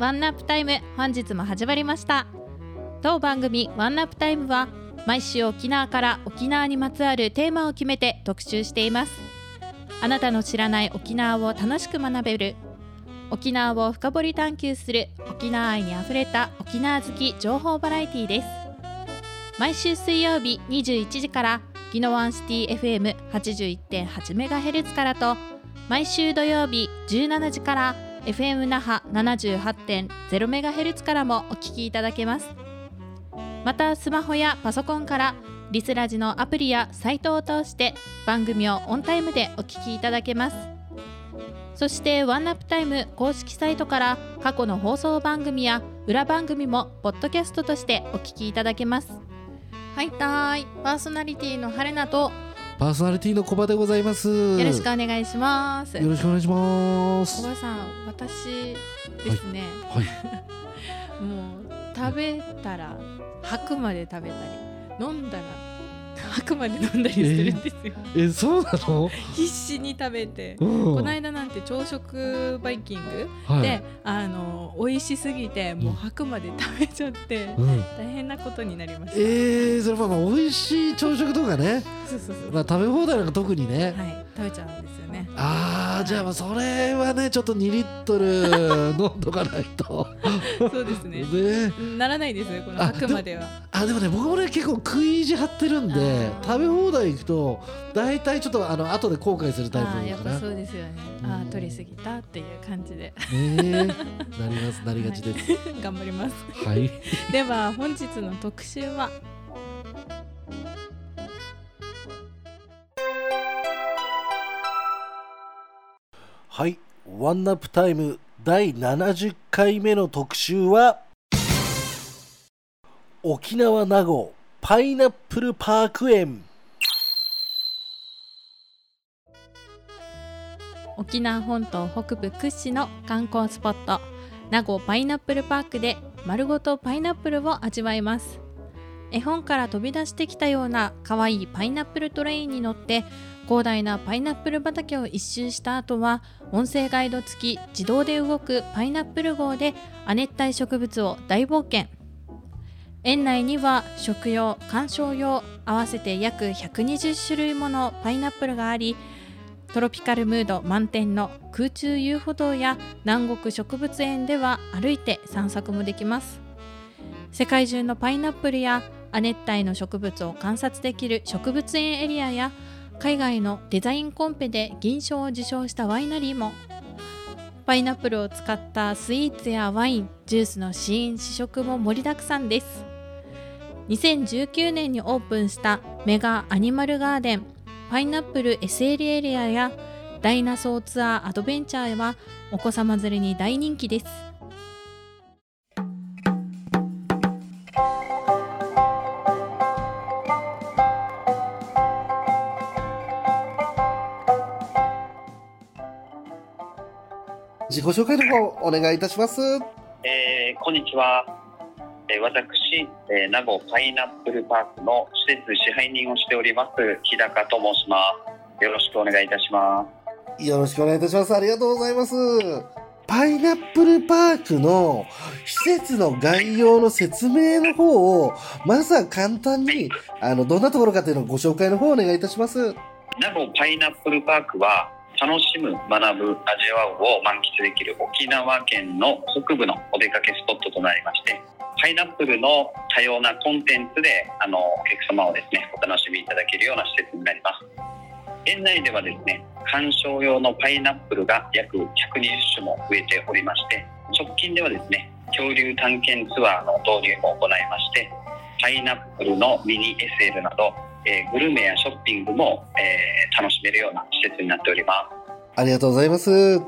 ワンナップタイム本日も始まりました。当番組ワンナップタイムは毎週沖縄から沖縄にまつわるテーマを決めて特集しています。あなたの知らない沖縄を楽しく学べる沖縄を深掘り探求する沖縄愛にあふれた沖縄好き情報バラエティです。毎週水曜日21時からギノワンシティ FM81.8MHz からと毎週土曜日17時から FM 那覇 78.0MHz からもお聞きいただけます。またスマホやパソコンからリスラジのアプリやサイトを通して番組をオンタイムでお聞きいただけます。そしてワンナップタイム公式サイトから過去の放送番組や裏番組もポッドキャストとしてお聞きいただけます。はいたーい。パーソナリティの春菜とパーソナリティのコバでございます。よろしくお願いしますよろしくお願いします。小林さん私ですね、はい。もう食べたら吐くまで食べたり飲んだら吐くまで飲んだりするんですよ、え、そうなの？必死に食べて、うん。この間なんて朝食バイキングはい、で、あの美味しすぎてもう吐くまで食べちゃって、うん。大変なことになりました、えー、それまあまあ美味しい朝食とかね、そうそうそう、まあ食べ放題なんか特にね。はい。食べちゃうんですよね。ああ、じゃあまあそれはねちょっと2リットル飲んどかないと。そうですね。ね。ならないですよこのあ吐くまでは。あでもね僕もね結構食い意地張ってるんで食べ放題行くと大体ちょっとあの後で後悔するタイプああやっぱかな。そうですよね。ああ取りすぎたっていう感じで。ねえ。なりますなりがちです。頑張ります。はい。では本日の特集は？はい。ワンナップタイム第70回目の特集は沖縄名護パイナップルパーク園。沖縄本島北部屈指の観光スポット名護パイナップルパークで丸ごとパイナップルを味わいます。絵本から飛び出してきたような可愛いパイナップルトレインに乗って広大なパイナップル畑を一周した後は音声ガイド付き自動で動くパイナップル号で亜熱帯植物を大冒険。園内には食用観賞用合わせて約120種類ものパイナップルがありトロピカルムード満点の空中遊歩道や南国植物園では歩いて散策もできます。世界中のパイナップルや亜熱帯の植物を観察できる植物園エリアや海外のデザインコンペで銀賞を受賞したワイナリーも。パイナップルを使ったスイーツやワインジュースの試飲試食も盛りだくさんです。2019年にオープンしたメガアニマルガーデンパイナップル SL エリアやダイナソーツアーアドベンチャーはお子様連れに大人気です自己紹介の方お願いいたします。えーこんにちは。えー私、えー名護パイナップルパークの施設支配人をしております、日高と申します。よろしくお願いいたします。よろしくお願いいたします。ありがとうございます。パイナップルパークの施設の概要の説明の方を、まずは簡単に、あの、どんなところかというのをご紹介の方をお願いいたします。名護パイナップルパークは、楽しむ、学ぶ、味わうを満喫できる沖縄県の北部のお出かけスポットとなりまして、パイナップルの多様なコンテンツで、あの、お客様をですね、お楽しみいただけるような施設になります。園内ではですね、観賞用のパイナップルが約120種も増えておりまして、直近ではですね、恐竜探検ツアーの導入も行いまして、パイナップルのミニ SL など、えーグルメやショッピングも、えー楽しめるような施設になっております。ありがとうございます。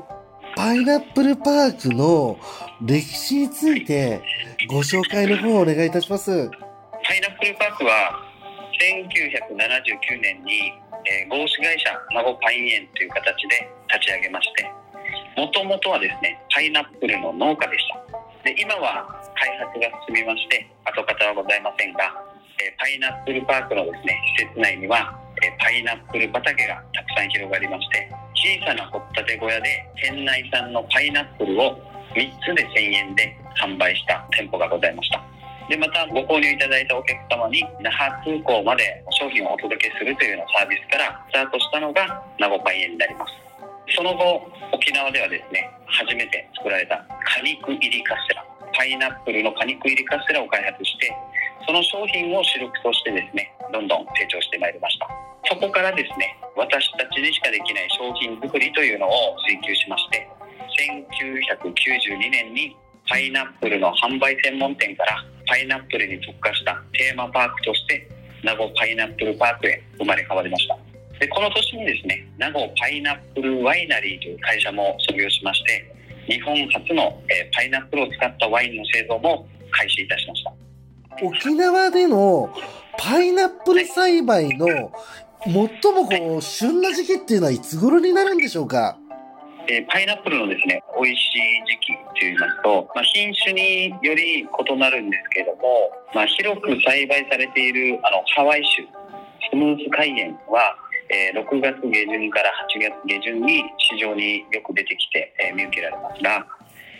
パイナップルパークの歴史についてご紹介の方をお願いいたします。パイナップルパークは1979年に、えー合資会社孫パイン園という形で立ち上げましてもともとはですねパイナップルの農家でしたで今は開発が進みまして跡形はございませんが、えーパイナップルパークのですね施設内には、えーパイナップル畑がたくさん広がりまして小さな掘ったて小屋で県内産のパイナップルを3つで1000円で販売した店舗がございました。でまたご購入いただいたお客様に那覇空港まで商品をお届けするというようなサービスからスタートしたのが名護パイエになります。その後沖縄ではですね初めて作られた果肉入りカステラパイナップルの果肉入りカステラを開発してその商品を主力としてですねどんどん成長してまいりました。そこからですね私たちにしかできない商品作りというのを追求しまして1992年にパイナップルの販売専門店からパイナップルに特化したテーマパークとして名護パイナップルパークへ生まれ変わりました。でこの年にですね名護パイナップルワイナリーという会社も創業しまして日本初の、えパイナップルを使ったワインの製造も開始いたしました。沖縄でのパイナップル栽培の最もこう旬な時期っていうのはいつ頃になるんでしょうか？えパイナップルのですね美味しい時期といいますと、まあ、品種により異なるんですけれども、まあ、広く栽培されているあのハワイ種スムース海塩は、えー6月下旬から8月下旬に市場によく出てきて、えー見受けられますが、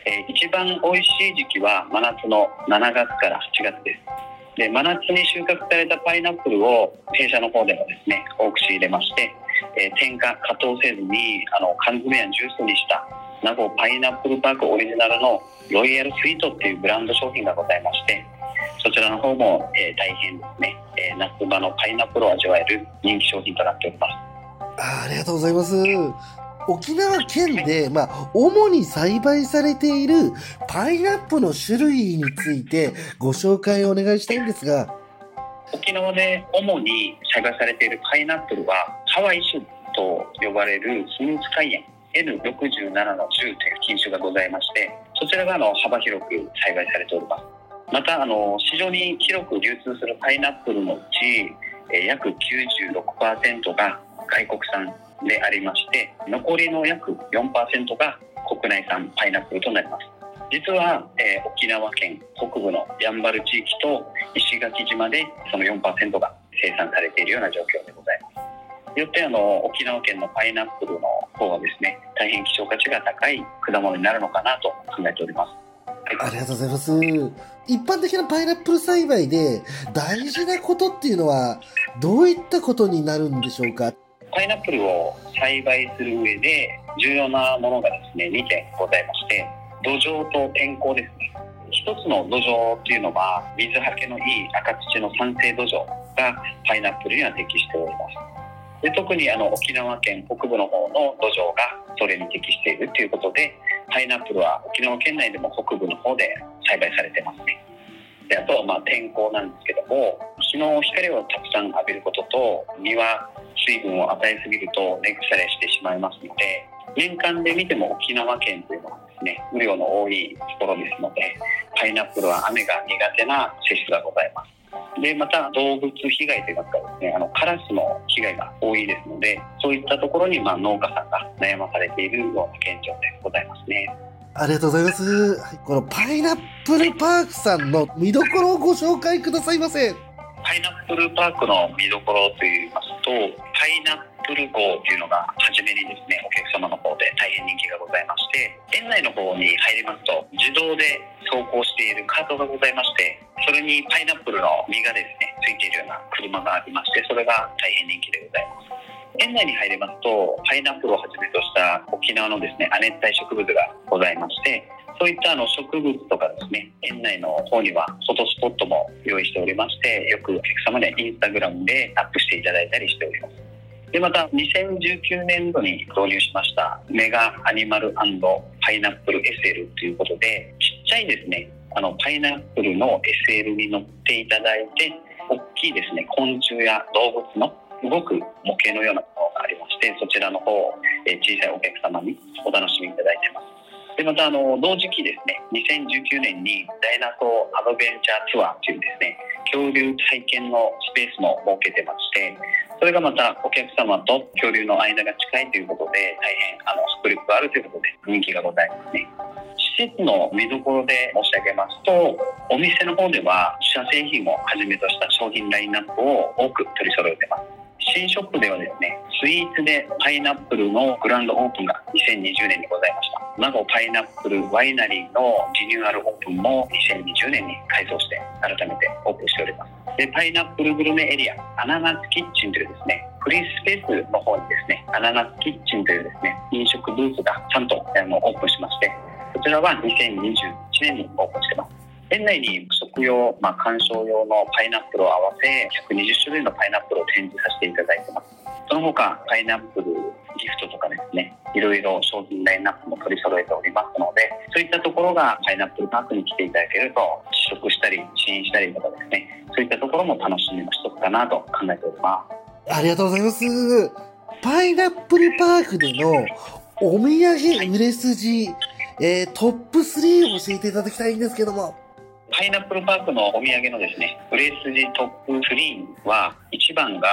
えー一番美味しい時期は真夏の7月から8月です。で真夏に収穫されたパイナップルを弊社の方でもですね多く仕入れまして、えー添加加糖せずにあの缶詰やジュースにした名護パイナップルパークオリジナルのロイヤルスイートっていうブランド商品がございましてそちらの方も、えー大変ですね、えー夏場のパイナップルを味わえる人気商品となっております。あありがとうございます。沖縄県で、まあ、主に栽培されているパイナップルの種類についてご紹介をお願いしたいんですが、沖縄で主に栽培されているパイナップルはハワイ種と呼ばれるスムース海塩 N67 の10という品種がございましてそちらがあの幅広く栽培されております。またあの市場に広く流通するパイナップルのうち約96%が外国産でありまして残りの約4%が国内産パイナップルとなります。実は、えー沖縄県北部のやんばる地域と石垣島でその4%が生産されているような状況でございます。よってあの沖縄県のパイナップルの方はですね大変希少価値が高い果物になるのかなと考えております。ありがとうございます。一般的なパイナップル栽培で大事なことっていうのはどういったことになるんでしょうか？パイナップルを栽培する上で重要なものがですね2点ございまして土壌と天候ですね。一つの土壌っていうのは水はけのいい赤土の酸性土壌がパイナップルには適しておりますで特にあの沖縄県北部の方の土壌がそれに適しているということでパイナップルは沖縄県内でも北部の方で栽培されてますね。であとはまあ天候なんですけども日の光をたくさん浴びることと実は水分を与えすぎると根腐れしてしまいますので年間で見ても沖縄県というのはですね雨量の多いところですのでパイナップルは雨が苦手な性質がございます。でまた動物被害というかですねあのカラスの被害が多いですのでそういったところにまあ農家さんが悩まされているような現状でございますねありがとうございます。このパイナップルパークさんの見どころをご紹介くださいませ。パイナップルパークの見どころといいますとパイナップル号というのが初めにですねお客様の方で大変人気がございまして園内の方に入りますと自動で走行しているカートがございましてそれにパイナップルの実がですねついているような車がありましてそれが大変人気でございます。園内に入りますとパイナップルをはじめとした沖縄のですね亜熱帯植物がございましてそういったあの植物とかですね園内の方にはフォトスポットも用意しておりましてよくお客様にはインスタグラムでアップしていただいたりしております。でまた2019年度に導入しましたメガアニマルパイナップル SL ということでちっちゃいですねあのパイナップルの SL に乗っていただいて大きいですね昆虫や動物の動く模型のようなものがありましてそちらの方を、小さいお客様にお楽しみいただいてます。でまたあの同時期ですね2019年にダイナソーアドベンチャーツアーというですね恐竜体験のスペースも設けてましてそれがまたお客様と恐竜の間が近いということで大変あの迫力があるということで人気がございますね。施設の見どころで申し上げますとお店の方では自社製品をはじめとした商品ラインナップを多く取り揃えてます。新ショップではですねスイーツでパイナップルのグランドオープンが2020年にございました。名護パイナップルワイナリーのリニューアルオープンも2020年に改装して改めてオープンしております。でパイナップルグルメエリアアナナスキッチンというですねフリースペースの方にですねアナナスキッチンというですね飲食ブースがちゃんとあのオープンしましてこちらは2021年にオープンしてます。園内に食用、まあ、観賞用のパイナップルを合わせ120種類のパイナップルを展示させていただいてます。その他パイナップルギフトとかですねいろいろ商品ラインナップも取り揃えておりますのでそういったところがパイナップルパークに来ていただけると試食したり試飲したりとかですねそういったところも楽しみの一つかなと考えておりますありがとうございます。パイナップルパークでのお土産売れ筋、えートップ3を教えていただきたいんですけども。パイナップルパークのお土産のですね売れ筋トップ3は1番が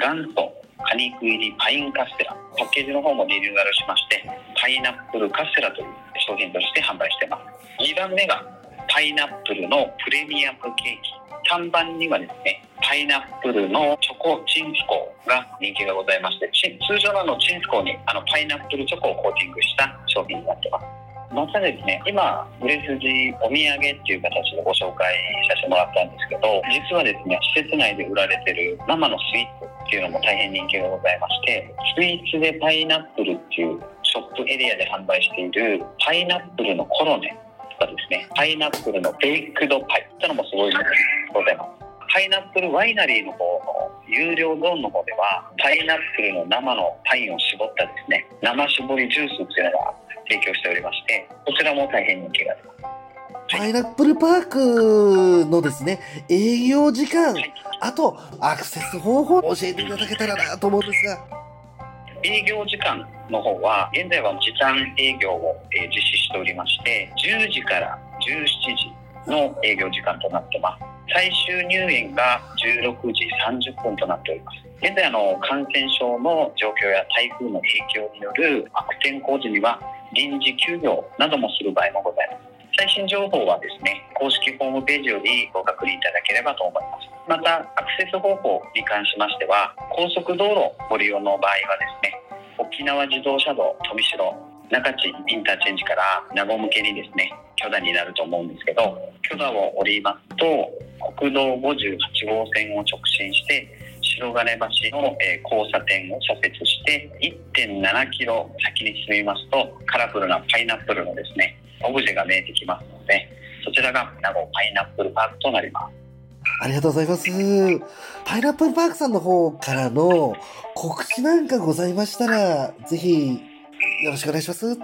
元祖果肉入りパインカステラパッケージの方もリニューアルしましてパイナップルカステラという商品として販売してます。2番目がパイナップルのプレミアムケーキ。3番にはですねパイナップルのチョコチンスコが人気がございまして通常のチンスコにあのパイナップルチョコをコーティングした商品になってます。またですね今売れ筋お土産っていう形でご紹介させてもらったんですけど実はですね施設内で売られてる生のスイっていうのも大変人気がございましてスイーツでパイナップルっていうショップエリアで販売しているパイナップルのコロネとかですねパイナップルのベイクドパイってのもすごいのがございます。パイナップルワイナリーの方の有料ゾーンの方ではパイナップルの生のパインを絞ったですね生搾りジュースっていうのが提供しておりましてこちらも大変人気があります。パイナップルパークのですね、営業時間はい、あとアクセス方法を教えていただけたらなと思うんですが。営業時間の方は現在は時短営業を、えー実施しておりまして10時から17時の営業時間となってます。最終入園が16時30分となっております。現在あの感染症の状況や台風の影響による悪天候時には臨時休業などもする場合もございます最新情報はですね公式ホームページよりご確認いただければと思います。またアクセス方法に関しましては高速道路ご利用の場合はですね沖縄自動車道富城中地インターチェンジから名護向けにですね許田になると思うんですけど許田を降りますと国道58号線を直進して白金橋の、え交差点を左折して1.7キロ先に進みますとカラフルなパイナップルのですねオブジェが見えてきますのでそちらが名護パイナップルパークとなりますありがとうございます。パイナップルパークさんの方からの告知なんかございましたら、ぜひよろしくお願いします。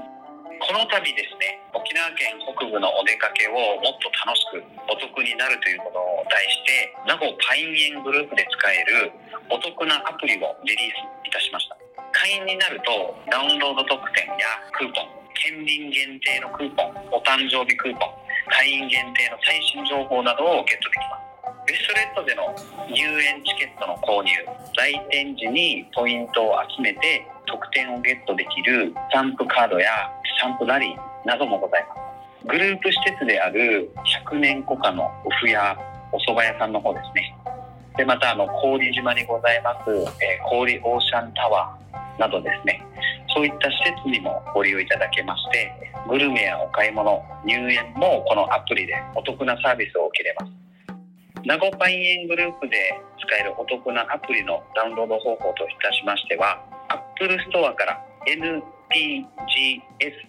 この度ですね沖縄県北部のお出かけをもっと楽しくお得になるということを題して名護パイン園グループで使えるお得なアプリをリリースいたしました会員になるとダウンロード特典やクーポン県民限定のクーポンお誕生日クーポン会員限定の最新情報などをゲットできます。ベストレッドでの入園チケットの購入来店時にポイントを集めて特典をゲットできるスタンプカードやスタンプラリーなどもございます。グループ施設である100年古家のおふやお蕎麦屋さんの方ですね。でまたあの氷島にございます、えー氷オーシャンタワーなどですね。そういった施設にもご利用いただけましてグルメやお買い物入園もこのアプリでお得なサービスを受けれます。名護パイン園グループで使えるお得なアプリのダウンロード方法といたしましては Apple Store から NPGS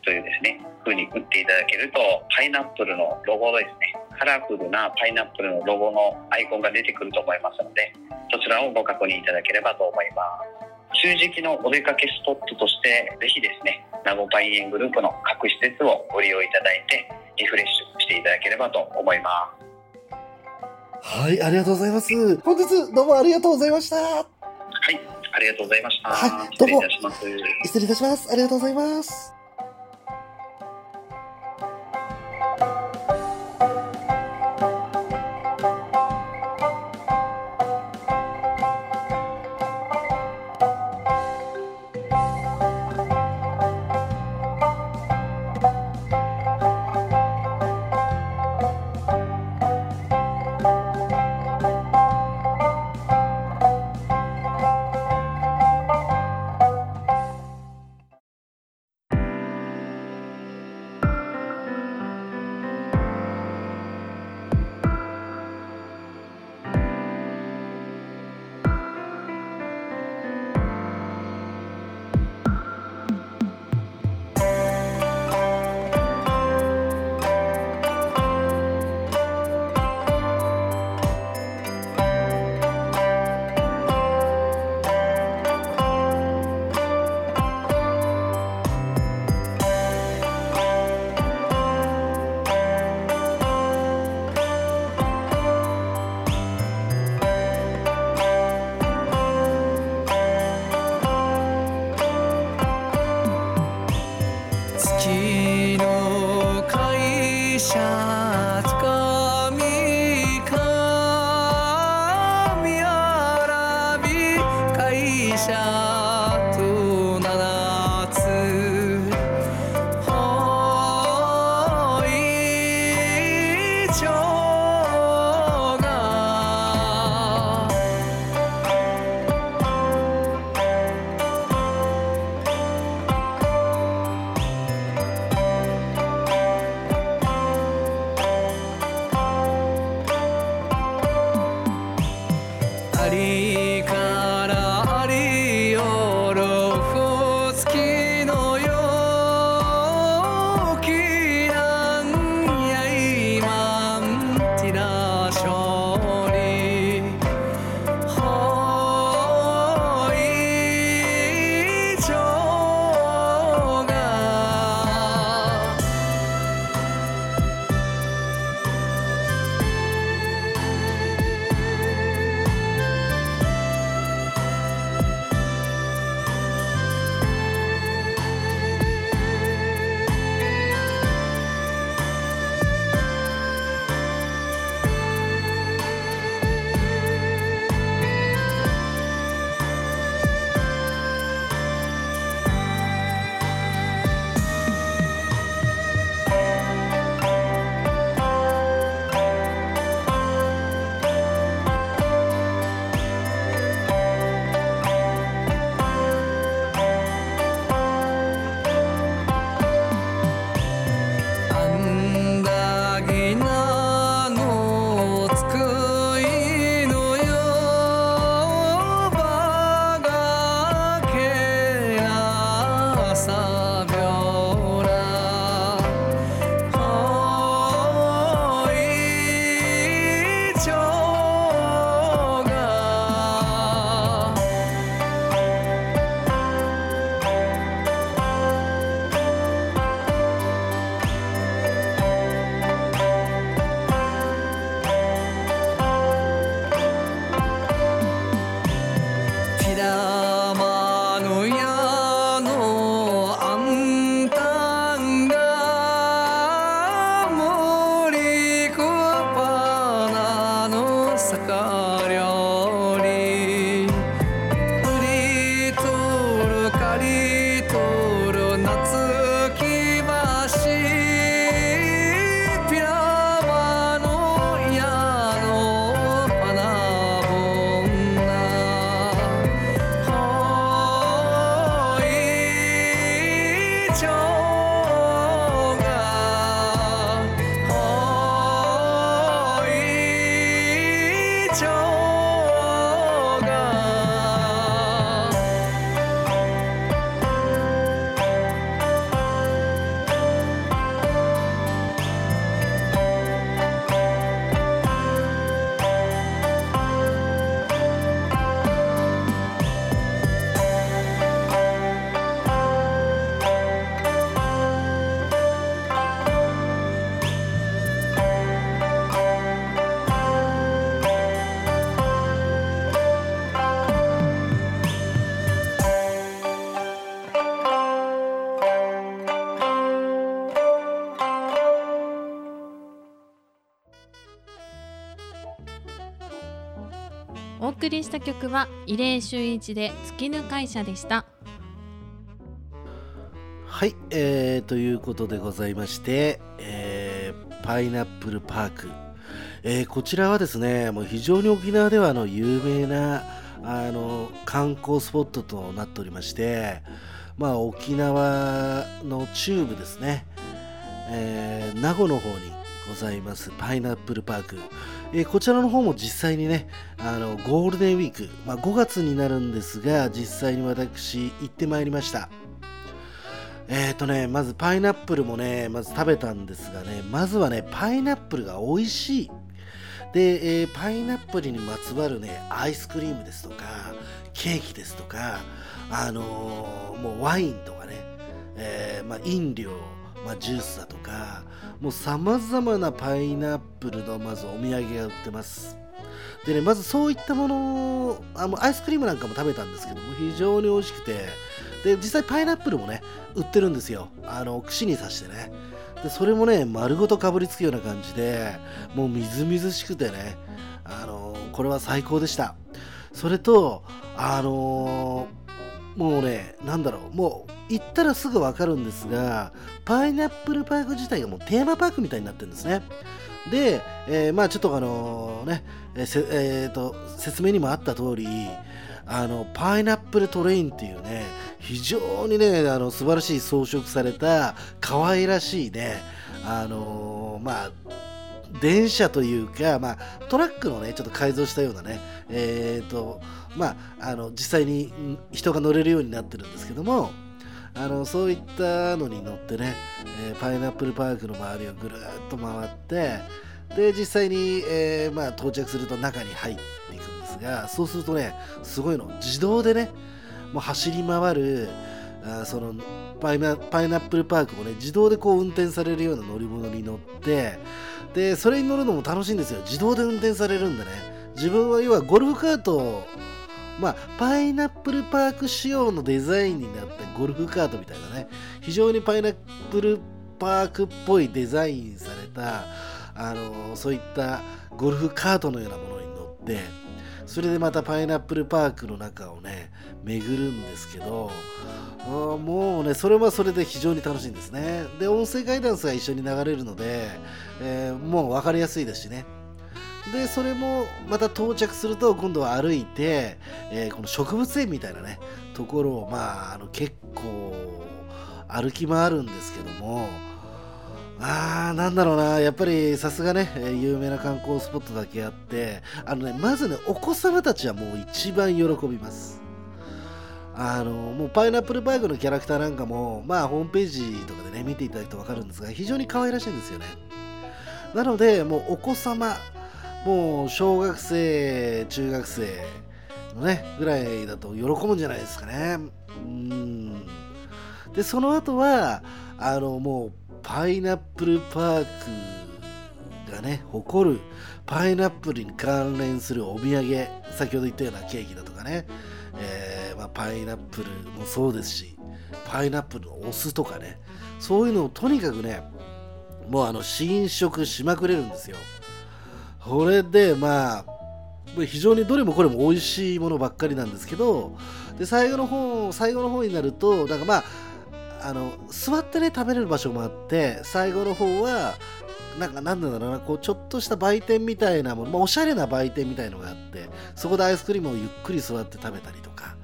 というですね風に打っていただけるとパイナップルのロゴですねカラフルなパイナップルのロゴのアイコンが出てくると思いますのでそちらをご確認いただければと思います。中時期のお出かけスポットとしてぜひですね名護パイン園グループの各施設をご利用いただいてリフレッシュしていただければと思いますはい、ありがとうございます。本日どうもありがとうございました。はい、ありがとうございました。はい失礼いたします。失礼いたします。ありがとうございます。就送りした曲は異例周一で月ぬ会社でした。はい、えー、ということでございまして、えーパイナップルパーク、えーこちらはですねもう非常に沖縄ではあの有名なあの観光スポットとなっておりまして、まあ、沖縄の中部ですね、えー名護の方にございますパイナップルパーク、えーこちらの方も実際にねあのゴールデンウィーク、まあ、5月になるんですが実際に私行ってまいりましたえーとね、まずパイナップルもね、まず食べたんですがね、まずはね、パイナップルが美味しい。で、えーパイナップルにまつわるね、アイスクリームですとか、ケーキですとか、あのーもうワインとかね、えーまあ、飲料、まあ、ジュースだとか、もう様々なパイナップルのまずお土産が売ってます。でね、まずそういったものをあもアイスクリームなんかも食べたんですけども、非常に美味しくて、で、実際パイナップルもね、売ってるんですよ。あの、串に刺してね。で、それもね、丸ごとかぶりつくような感じで、もうみずみずしくてね、あの、これは最高でした。それと、あのもうね、なんだろう、もう行ったらすぐわかるんですが、パイナップルパーク自体がもうテーマパークみたいになってるんですね。で、えーまあちょっとあのね、えーせえーと説明にもあった通り、あのパイナップルトレインっていうね非常にねあの素晴らしい装飾された可愛らしいねあのーまあ電車というか、まあ、トラックのねちょっと改造したようなねえっ、とまああの実際に人が乗れるようになってるんですけどもあのそういったのに乗ってね、えーパイナップルパークの周りをぐるっと回ってで実際に、えーまあ、到着すると中に入っていくんですがそうするとねすごいの自動でねもう走り回るあそのパイナパイナップルパークをね自動でこう運転されるような乗り物に乗ってでそれに乗るのも楽しいんですよ。自動で運転されるんでね。自分は要はゴルフカートをまあ、パイナップルパーク仕様のデザインになったゴルフカートみたいなね非常にパイナップルパークっぽいデザインされたあのそういったゴルフカートのようなものに乗ってそれでまたパイナップルパークの中をね巡るんですけどもうねそれはそれで非常に楽しいんですね。で音声ガイダンスが一緒に流れるので、えーもう分かりやすいですしね。でそれもまた到着すると今度は歩いて、えーこの植物園みたいなねところをまああの結構歩き回るんですけどもあーなんだろうな。やっぱりさすがね有名な観光スポットだけあってあのねまずねお子様たちはもう一番喜びます。あのもうパイナップルバーグのキャラクターなんかもまあホームページとかでね見ていただくと分かるんですが非常に可愛らしいんですよね。なのでもうお子様もう小学生中学生のねぐらいだと喜ぶんじゃないですかね。うん。でその後はあのもうパイナップルパークがね誇るパイナップルに関連するお土産先ほど言ったようなケーキだとかね、えーまあ、パイナップルもそうですしパイナップルのお酢とかね。そういうのをとにかくねもうあの試食しまくれるんですよ。これでまあ非常にどれもこれも美味しいものばっかりなんですけどで最後の方最後の方になるとなんかまああの座ってね食べれる場所もあって最後の方はなんかなんだろうなこうちょっとした売店みたいなもの、まあ、おしゃれな売店みたいのがあってそこでアイスクリームをゆっくり座って食べたりとか、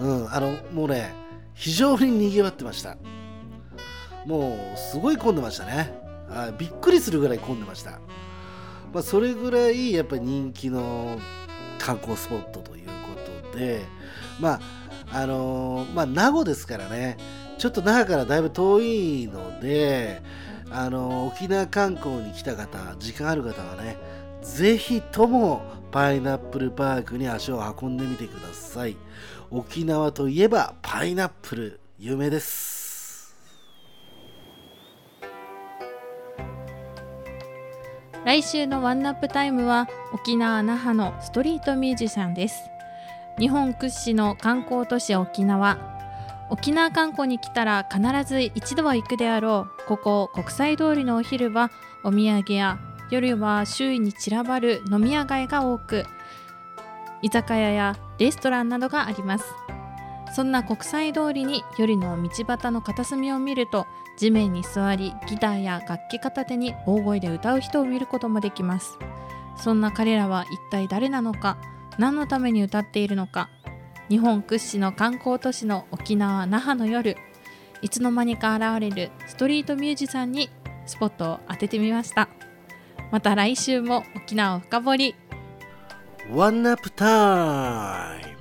うん、あのもうね非常に賑わってました。もうすごい混んでましたね。あびっくりするぐらい混んでました。まあ、それぐらいやっぱり人気の観光スポットということでまああのーまあ名護ですからね。ちょっと那覇からだいぶ遠いのであの沖縄観光に来た方時間ある方はねぜひともパイナップルパークに足を運んでみてください。沖縄といえばパイナップル有名です。来週のワンナップタイムは沖縄那覇のストリートミュージシャンです。日本屈指の観光都市沖縄。沖縄観光に来たら必ず一度は行くであろう。ここ国際通りのお昼はお土産や夜は周囲に散らばる飲み屋街が多く居酒屋やレストランなどがあります。そんな国際通りに夜の道端の片隅を見ると地面に座りギターや楽器片手に大声で歌う人を見ることもできます。そんな彼らは一体誰なのか何のために歌っているのか日本屈指の観光都市の沖縄・那覇の夜いつの間にか現れるストリートミュージシャンにスポットを当ててみました。また来週も沖縄を深掘り。ワンナップタイム